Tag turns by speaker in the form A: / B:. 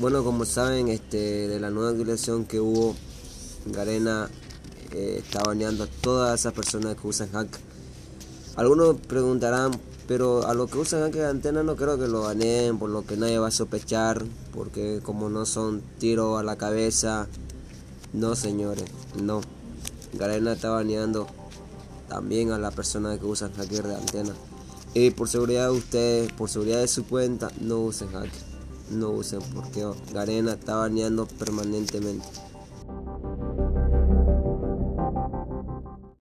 A: Bueno, como saben, este, de la nueva actualización que hubo, Garena eh, está baneando a todas esas personas que usan hack. Algunos preguntarán, pero a los que usan hack de antena no creo que lo baneen, por lo que nadie va a sospechar, porque como no son tiros a la cabeza, no señores, no. Garena está baneando también a las personas que usan hacker de antena. Y por seguridad de ustedes, por seguridad de su cuenta, no usen hacker. No usen porque Garena está baneando permanentemente.